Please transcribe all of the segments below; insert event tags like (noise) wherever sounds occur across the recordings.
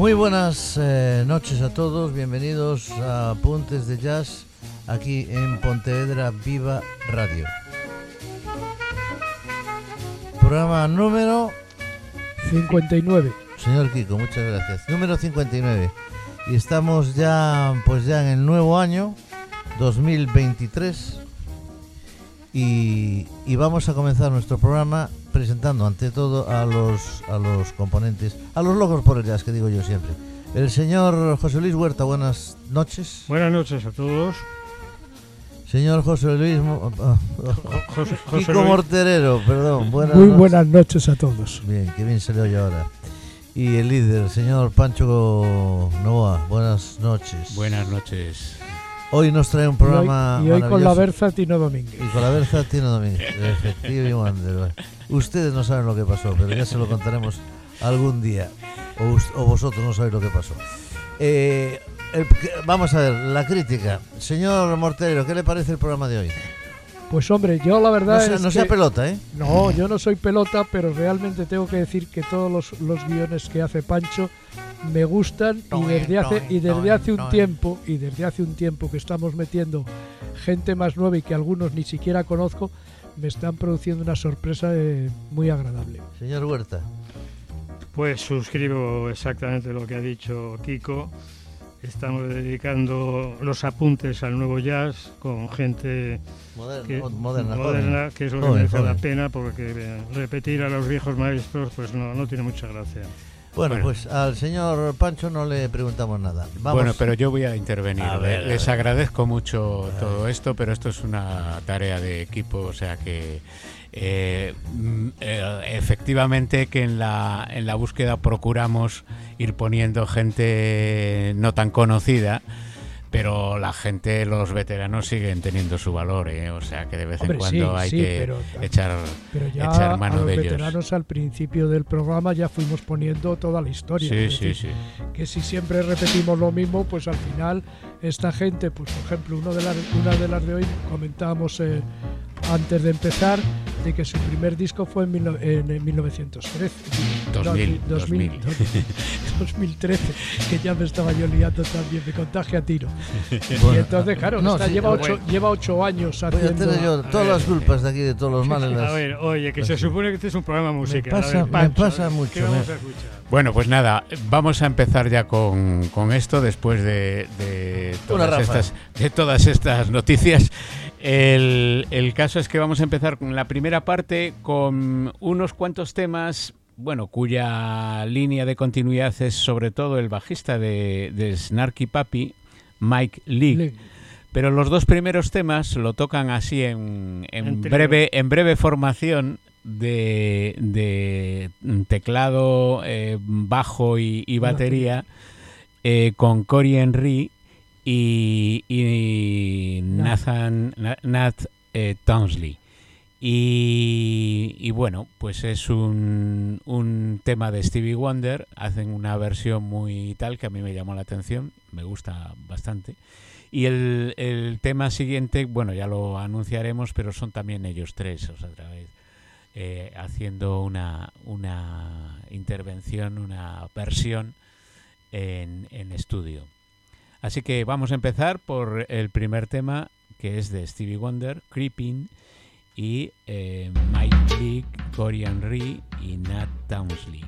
Muy buenas eh, noches a todos, bienvenidos a Puntes de Jazz aquí en Pontevedra Viva Radio. Programa número 59. Señor Kiko, muchas gracias. Número 59. Y estamos ya pues ya en el nuevo año 2023 y, y vamos a comenzar nuestro programa presentando ante todo a los a los componentes, a los locos por el jazz que digo yo siempre. El señor José Luis Huerta, buenas noches. Buenas noches a todos. Señor José Luis Mo- ah, ah, José, José Kiko Luis- Morterero, perdón. Buenas Muy noches. buenas noches a todos. Bien, que bien se le oye ahora. Y el líder, señor Pancho Novoa, buenas noches. Buenas noches. Hoy nos trae un Y hoy, programa y hoy con la. Berza Tino Domínguez. Y con la Berza tiene Domínguez. (laughs) Efectivo y. Ustedes no saben lo que pasó, pero ya se lo contaremos algún día. O, o vosotros no sabéis lo que pasó. Eh, el- que- vamos a ver, la crítica. Señor Mortero, ¿qué le parece el programa de hoy? Pues hombre, yo la No verdad sea, es no sea que- pelota, ¿eh? No, yo no soy pelota, pero realmente tengo que decir que todos los, los guiones que hace Pancho me gustan y desde hace y desde hace un tiempo y desde hace un tiempo que estamos metiendo gente más nueva y que algunos ni siquiera conozco, me están produciendo una sorpresa eh, muy agradable. Señor Huerta. Pues suscribo exactamente lo que ha dicho Kiko. Estamos dedicando los apuntes al nuevo jazz con gente Moderna, que, moderna, moderna, que es lo que merece la pena, porque eh, repetir a los viejos maestros pues no, no tiene mucha gracia. Bueno, Bueno. pues al señor Pancho no le preguntamos nada. Vamos. Bueno, pero yo voy a intervenir. A ver, a Les ver. agradezco mucho todo esto, pero esto es una tarea de equipo, o sea que eh, mm, eh, efectivamente que en la, en la búsqueda procuramos ir poniendo gente no tan conocida. Pero la gente, los veteranos siguen teniendo su valor, ¿eh? o sea que de vez Hombre, en cuando sí, hay sí, que pero- echar Pero ya Echar mano a los de ellos. veteranos al principio del programa ya fuimos poniendo toda la historia. Sí, sí, decir, sí. que si siempre repetimos lo mismo, pues al final esta gente, pues por ejemplo, uno de las, una de las de hoy comentábamos eh, antes de empezar de que su primer disco fue en, mil en, en 1913. No, 2000, 2000, 2013, que ya me estaba yo liando también, me contagia a tiro. (laughs) y Bueno, entonces, claro, no, esta sí, lleva, bueno. ocho, lleva ocho años Voy a haciendo... yo todas las culpas de aquí, de todos los males. A ver, oye, que se supone que este es un programa musical. pasa- a ver, me Pancho, pasa ¿qué mucho, vamos me- a escuchar? Bueno, pues nada, vamos a empezar ya con, con esto después de, de todas, estas, de todas estas noticias. El, el caso es que vamos a empezar con la primera parte con unos cuantos temas, bueno, cuya línea de continuidad es sobre todo el bajista de, de Snarky Papi, Mike Lee. Le- Pero los dos primeros temas lo tocan así en, en breve, en breve formación de, de teclado, eh, bajo y, y batería eh, con Cory Henry y, y Nathan, Na- Nat eh, Townsley. Y, y bueno, pues es un, un tema de Stevie Wonder. Hacen una versión muy tal que a mí me llamó la atención, me gusta bastante. Y el, el tema siguiente, bueno, ya lo anunciaremos, pero son también ellos tres, o sea, otra vez, eh, haciendo una, una intervención, una versión en, en estudio. Así que vamos a empezar por el primer tema, que es de Stevie Wonder, Creeping, y eh, Mike Leake, Cory Henry y Nat Townsley.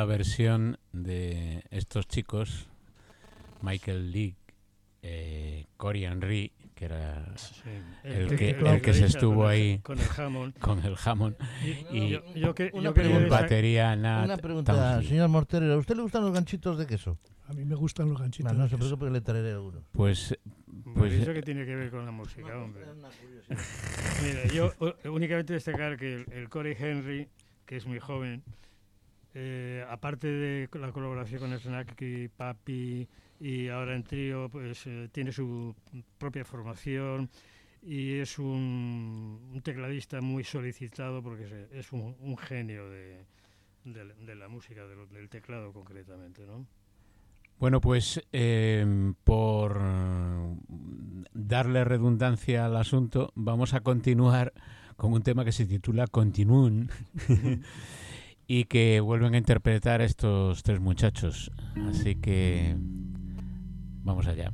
La versión de estos chicos, Michael Leake, eh, Cory Henry, que era el, que, se estuvo ahí con el Hammond. Con el Hammond. Y, yo, que, una batería, Una pregunta, señor Mortero, ¿a usted le gustan los ganchitos de queso? A mí me gustan los ganchitos. No, no se preocupe que le traeré algunos. Pues, pues ¿Eso que tiene que ver con la música, hombre? (laughs) Mira, yo únicamente destacar que el, el Corey Henry, que es muy joven, eh, aparte de la colaboración con Snacky, Papi y ahora en trío, pues eh, tiene su propia formación y es un, tecladista muy solicitado porque es, un, genio de, la música, del teclado concretamente, ¿no? Bueno, pues em, por darle redundancia al asunto, vamos a continuar con un tema que se titula Continuum (laughs) y que vuelven a interpretar estos tres muchachos. Así que vamos allá.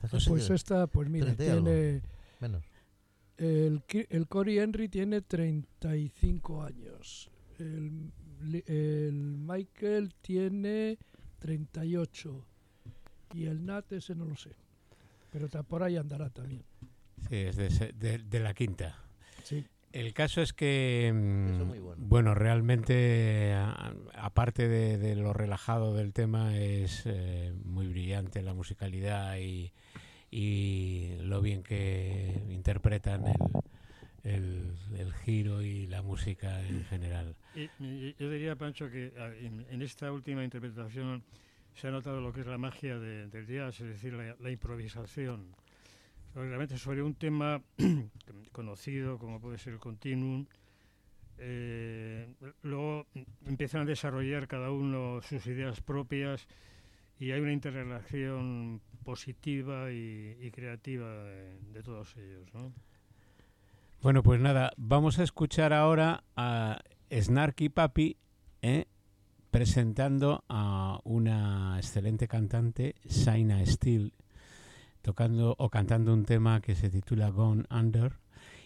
Pues que- esta, pues mira, 30 y algo. tiene... Menos. El, el Cory Henry tiene 35 años. El, el Michael tiene 38. Y el Nat ese no lo sé. Pero por ahí andará también. Sí, es de, de- de la quinta. Sí. El caso es que, mm, bueno. bueno, realmente, aparte de, de lo relajado del tema, es eh, muy brillante la musicalidad y, y lo bien que interpretan el, el- el giro y la música en general. Y- y- yo diría, Pancho, que a- en, en esta última interpretación se ha notado lo que es la magia de- del jazz, es decir, la, la improvisación. Realmente sobre un tema (clears throat) conocido como puede ser el continuum, eh, luego empiezan a desarrollar cada uno sus ideas propias y hay una interrelación positiva y, creativa de, de todos ellos. ¿no? Bueno, pues nada, vamos a escuchar ahora a Snarky Papi ¿eh? presentando a una excelente cantante, Saina Steele, tocando o cantando un tema que se titula Gone Under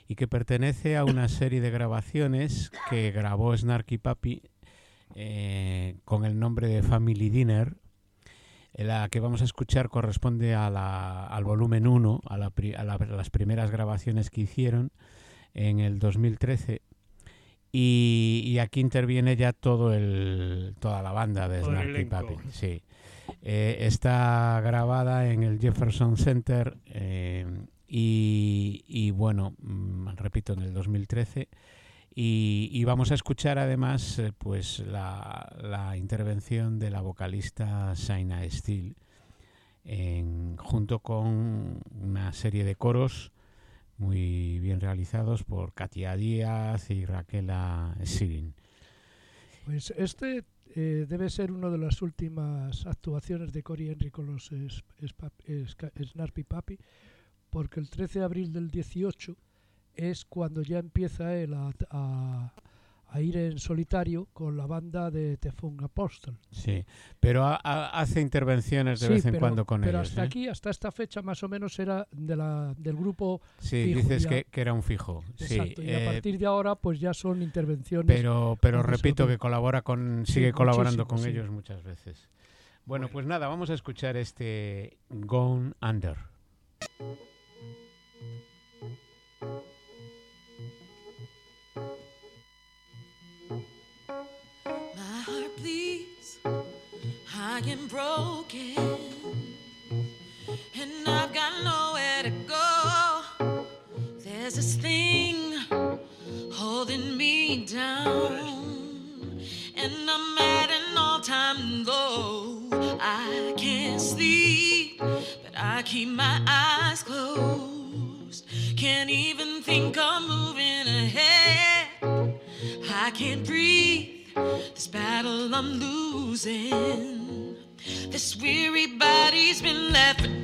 y que pertenece a una serie de grabaciones que grabó Snarky Papi eh, con el nombre de Family Dinner. La que vamos a escuchar corresponde a la- al volumen 1, a, la a la- a las primeras grabaciones que hicieron en el 2013 y, y aquí interviene ya todo el toda la banda de Snarky. Papi sí Eh, está grabada en el Jefferson Center eh, y, bueno mm, repito en el 2013 y, vamos a escuchar además eh, pues la, intervención de la vocalista Saina Steele en- junto con una serie de coros muy bien realizados por Katia Díaz y Raquela Sirin. Pues este eh, debe ser una de las últimas actuaciones de Cory Henry con los es- Spa- Ska- Snarky Papi, porque el 13 de abril del 18 es cuando ya empieza él a- a ir en solitario con la banda de Tefun Apostle. Sí, pero ha- ha- hace intervenciones de Sí, vez en pero- cuando con pero ellos. hasta ¿eh? aquí, hasta esta fecha más o menos era de la, del grupo Sí, fijo, dices ya. que, que era un fijo. Sí, exacto, y a eh, partir de ahora pues ya son intervenciones. pero pero repito que colabora con Sí, sigue colaborando con ellos muchas veces. Bueno, pues nada, vamos a escuchar este Gone Under. Am broken, and I've got nowhere to go. There's this thing holding me down, and I'm at an all time low. I can't sleep, but I keep my eyes closed. Can't even think of moving ahead. I can't breathe. This battle I'm losing. This weary body's been left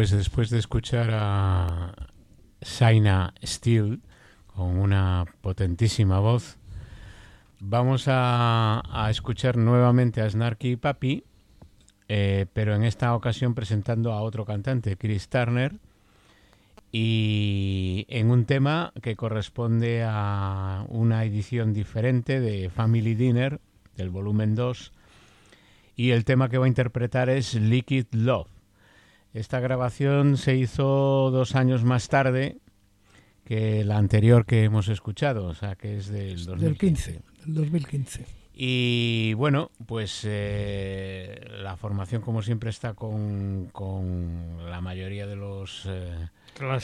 pues después de escuchar a Shaina Steele con una potentísima voz, vamos a, escuchar nuevamente a Snarky Papi, eh, pero en esta ocasión presentando a otro cantante, Chris Turner, y en un tema que corresponde a una edición diferente de Family Dinner, del volumen 2, y el tema que va a interpretar es Liquid Love. Esta grabación se hizo dos años más tarde que la anterior que hemos escuchado, o sea que es del 2015. Del 15, del 2015. Y bueno, pues eh, la formación como siempre está con, con la mayoría de los eh,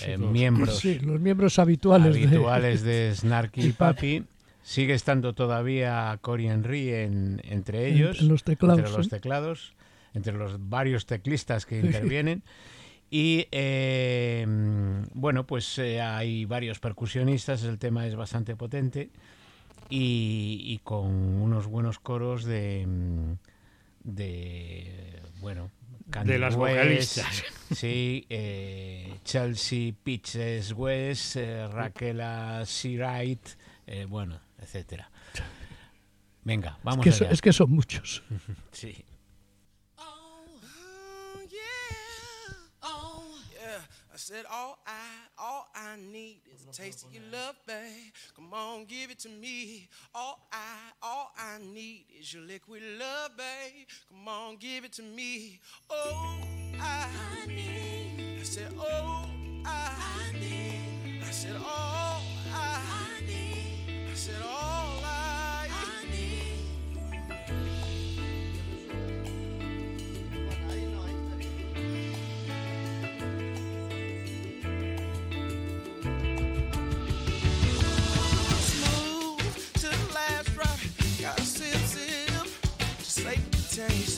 eh, miembros Sí, los miembros habituales, de- habituales de (laughs) Snarky Y Papi. Sigue estando todavía Cory Henry en, entre En- ellos, en los teclados, entre los ¿eh? teclados, entre los varios teclistas que intervienen. Y eh, bueno, pues eh, hay varios percusionistas, el tema es bastante potente y, y con unos buenos coros de, mm, de bueno, Candy De las West, vocalistas. Sí, eh, Chelsea Pitches West, eh, Raquel Seawright, bueno, etcétera. Venga, Es vamos que, so- allá. es que son muchos. (laughs) Sí. I said, all I, all I need is a taste of your love, babe. Come on, give it to me. All I, all I need is your liquid love, babe. Come on, give it to me. Oh, I, need. I said, oh, I, need. I said, all I, need. I said, all I, taste.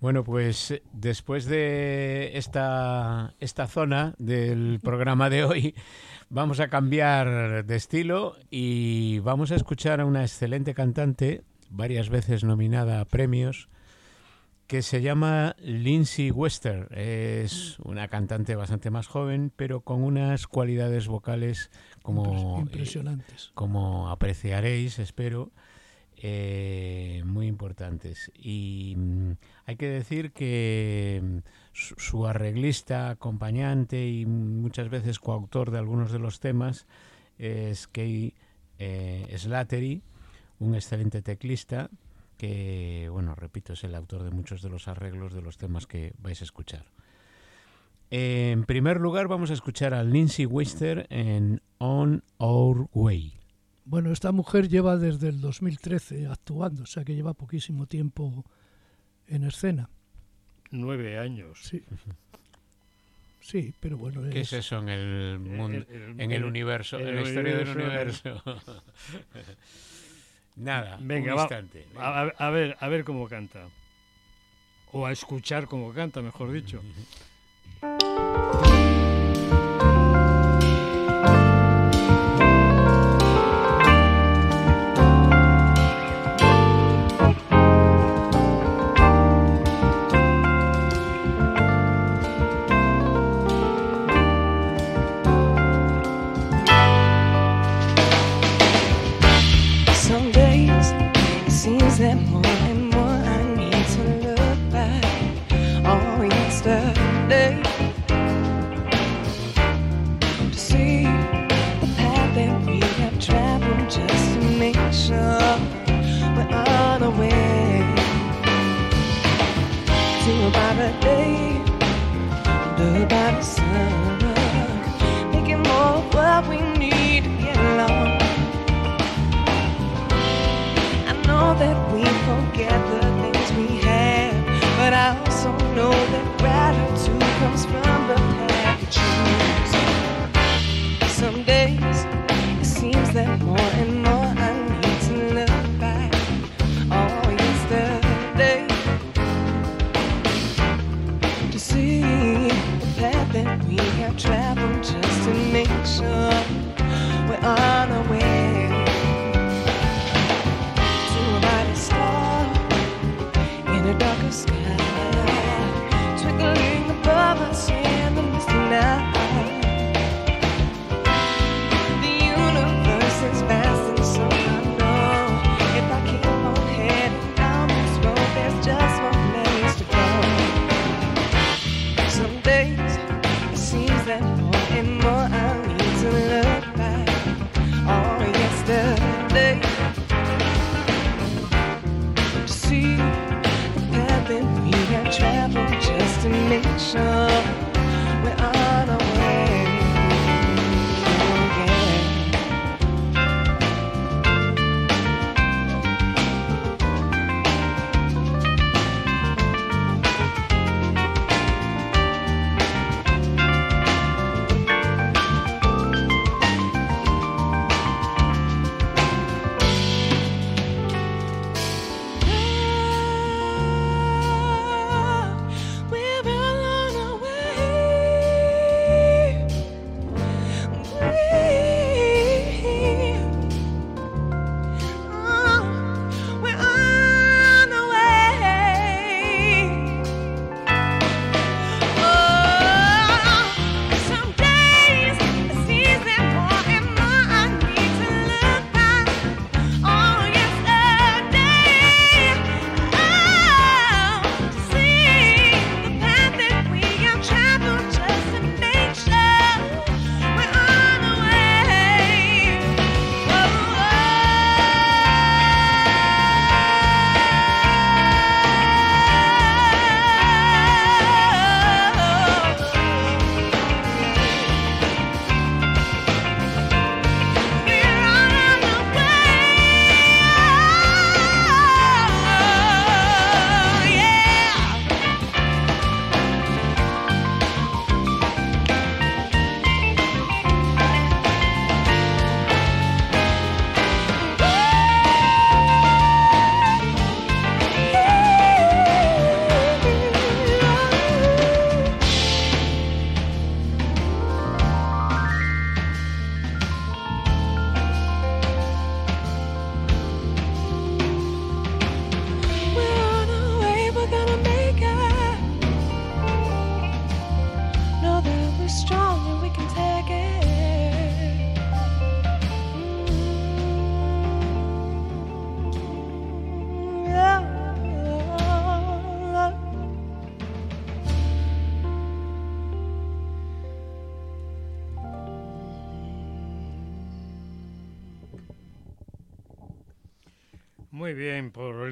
Bueno, pues eh, después de esta, esta zona del programa de hoy, vamos a cambiar de estilo y vamos a escuchar a una excelente cantante, varias veces nominada a premios, que se llama Lindsay Wester. Es una cantante bastante más joven, pero con unas cualidades vocales como, Impresionantes. como apreciaréis, espero, eh, muy importantes. Y mm, hay que decir que mm, su, arreglista, acompañante y muchas veces coautor de algunos de los temas es Kay eh, Slattery, un excelente teclista que, bueno, repito, es el autor de muchos de los arreglos de los temas que vais a escuchar. En primer lugar, vamos a escuchar a Lindsay Wester en On Our Way. Bueno, esta mujer lleva desde el 2013 actuando, o sea que lleva poquísimo tiempo en escena. Nueve años. Sí. Sí, pero bueno, ¿Qué es es, eso en el mundo, el- el- en el el- universo, el en la historia del universo? (laughs) Nada, Venga, un va. instante. A, a- a ver, a ver cómo canta. O a escuchar cómo canta, mejor dicho. (laughs) day.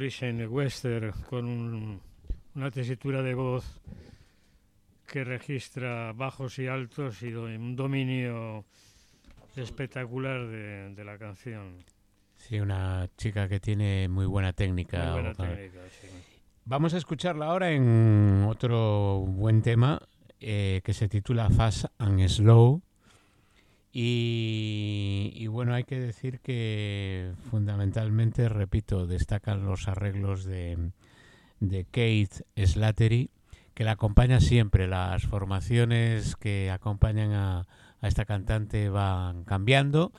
Bien por Listen Wester con un- una tesitura de voz que registra bajos y altos y un dominio espectacular de, de la canción. Sí, una chica que tiene muy buena técnica. Muy buena vocal. técnica, sí. Vamos a escucharla ahora en otro buen tema eh, que se titula Fast and Slow. Y, y bueno, hay que decir que fundamentalmente, repito, destacan los arreglos de, de Kate Slattery, que la acompaña siempre. Las formaciones que acompañan a, a esta cantante van cambiando,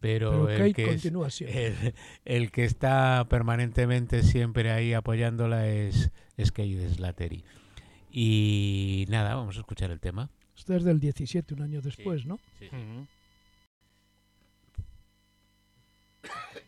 pero, Pero el que es- continúa siempre. el, el que está permanentemente siempre ahí apoyándola es, es Kate Slattery. Y nada, vamos a escuchar el tema. Esto es del 17, un año después, ¿no? Ujú. Baby,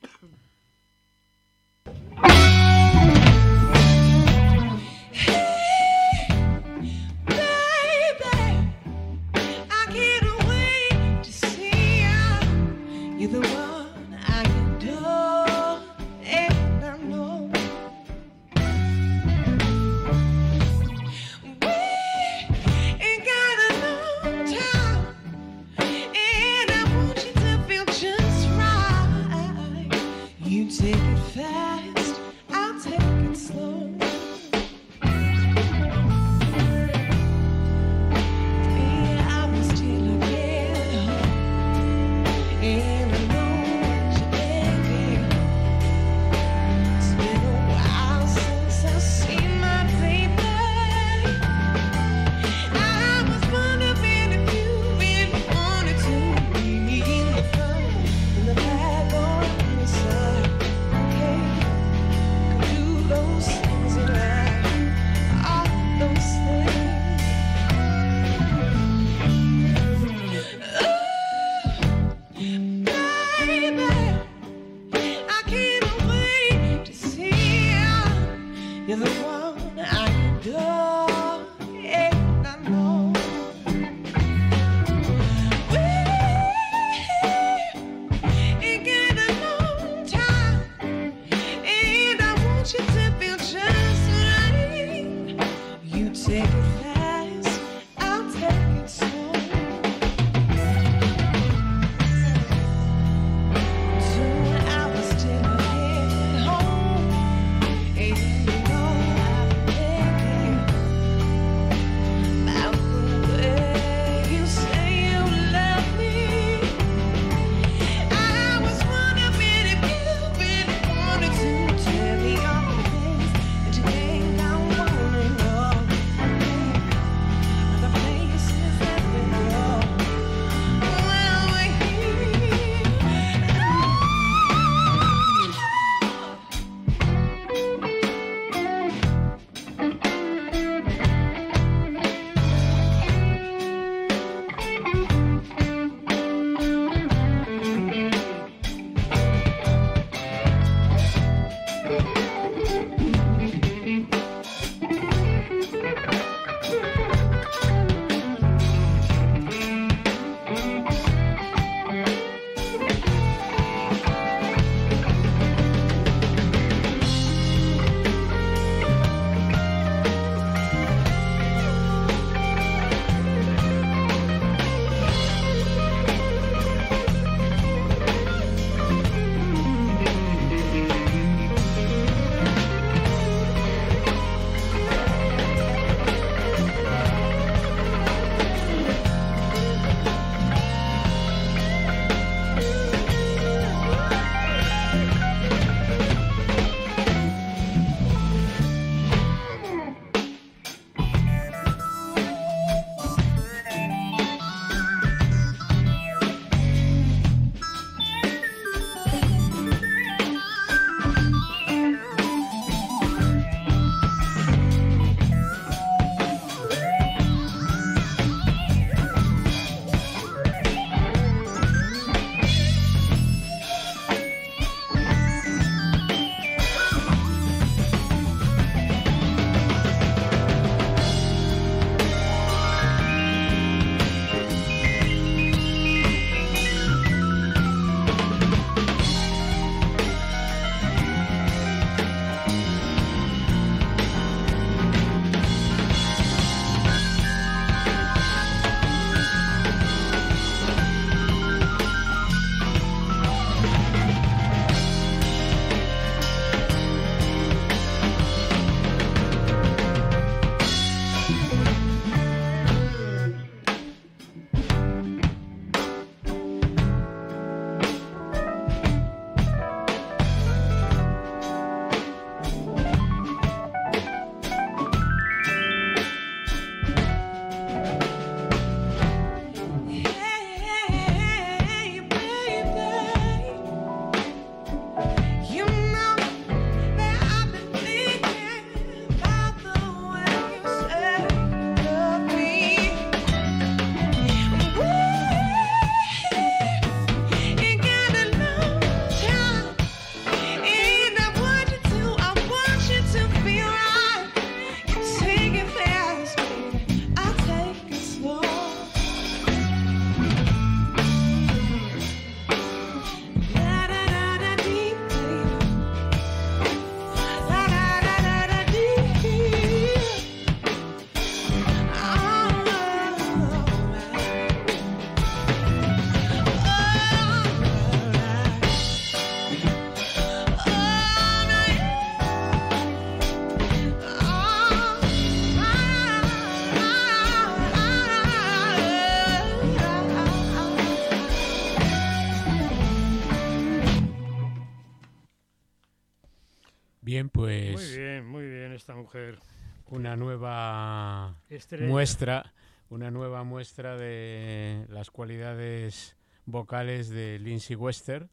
mujer. una nueva Estrella. muestra, una nueva muestra de las cualidades vocales de Lindsay Wester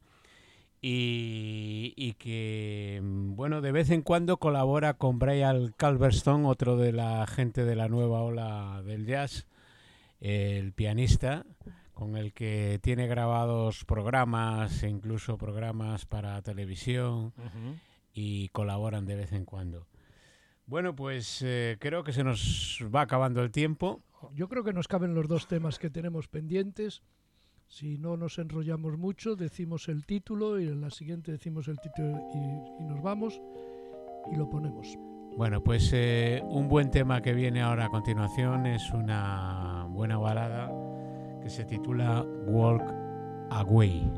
y, y que, bueno, de vez en cuando colabora con Brian Calverstone, otro de la gente de la nueva ola del jazz, el pianista, con el que tiene grabados programas, e incluso programas para televisión y colaboran de vez en cuando. Bueno, pues eh, creo que se nos va acabando el tiempo. Yo creo que nos caben los dos temas que tenemos pendientes. Si no nos enrollamos mucho, decimos el título y en la siguiente decimos el título y, y nos vamos y lo ponemos. Bueno, pues eh, un buen tema que viene ahora a continuación es una buena balada que se titula Walk Away.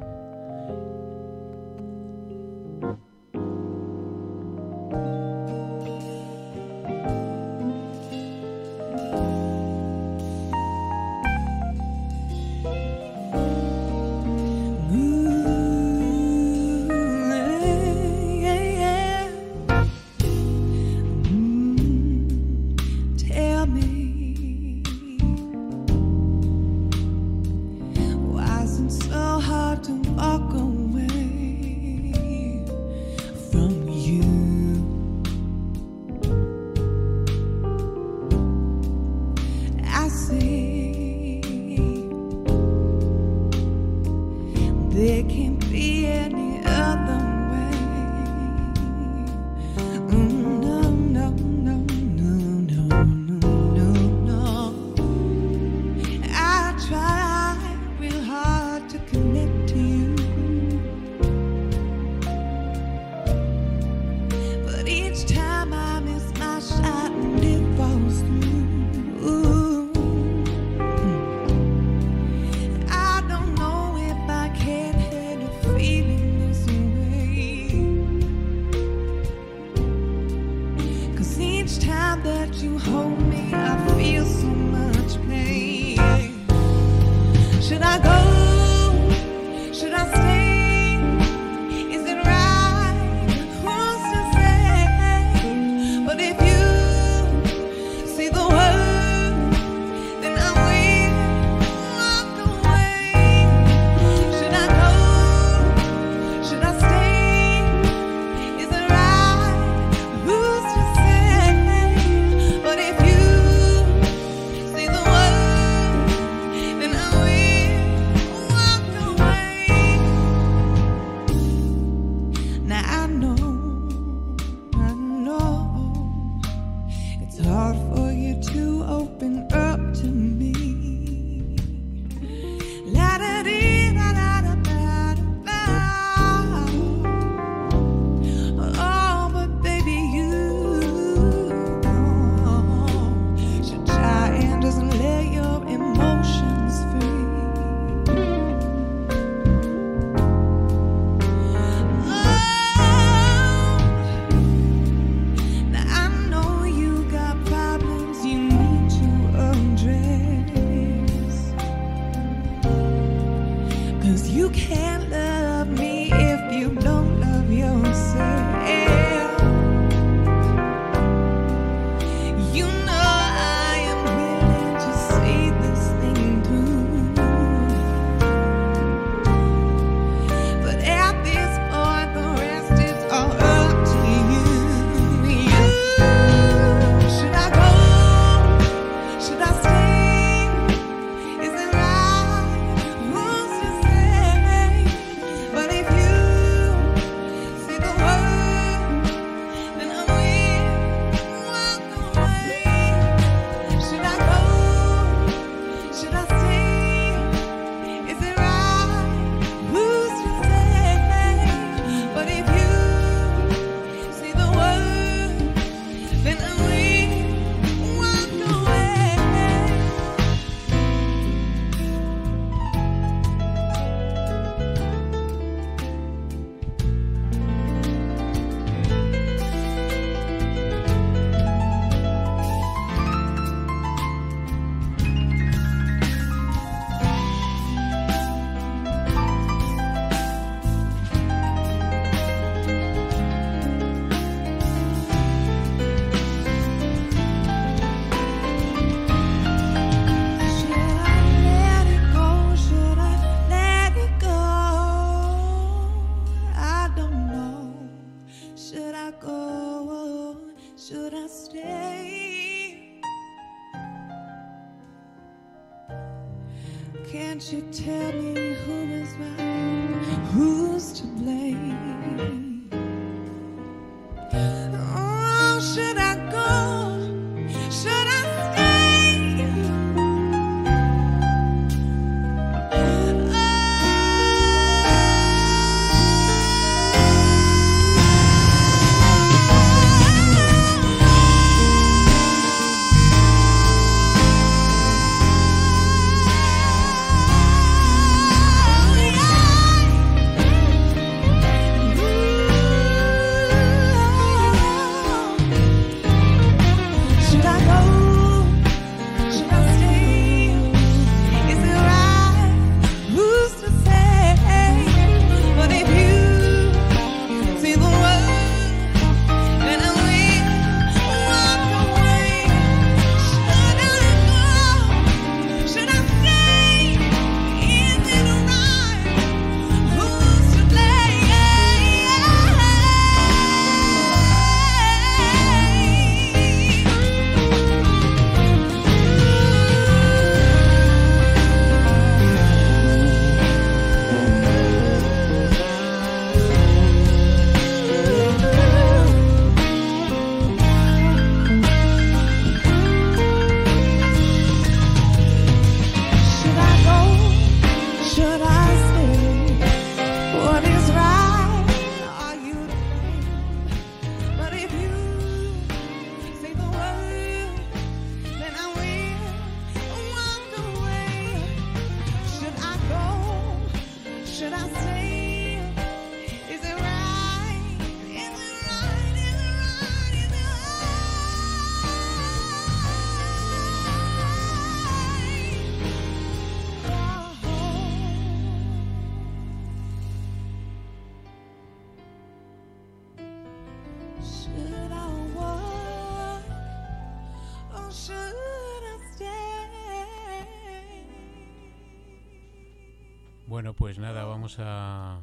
Vamos a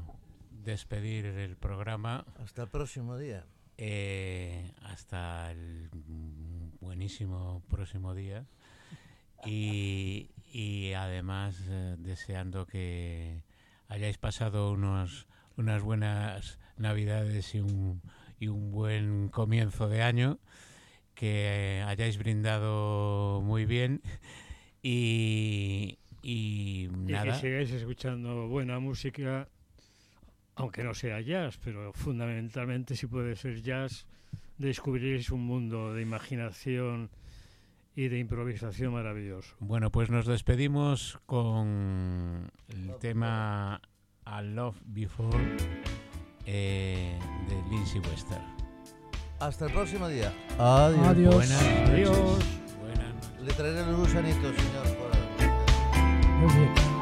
despedir el programa. Hasta el próximo día. eh, hasta el buenísimo próximo día. (laughs) Y, y además eh, deseando que hayáis pasado unos, unas buenas navidades y un, y un buen comienzo de año, que hayáis brindado muy bien. Y, y Y nada. que sigáis escuchando buena música, aunque no sea jazz, pero fundamentalmente si puede ser jazz, descubriréis un mundo de imaginación y de improvisación maravilloso. Bueno, pues nos despedimos con el tema A Love Before eh, de Lindsay Wester. Hasta el próximo día. Adiós. Adiós. Buenas noches. Adiós. Buenas noches. Le traeré los gusanitos, señor. We'll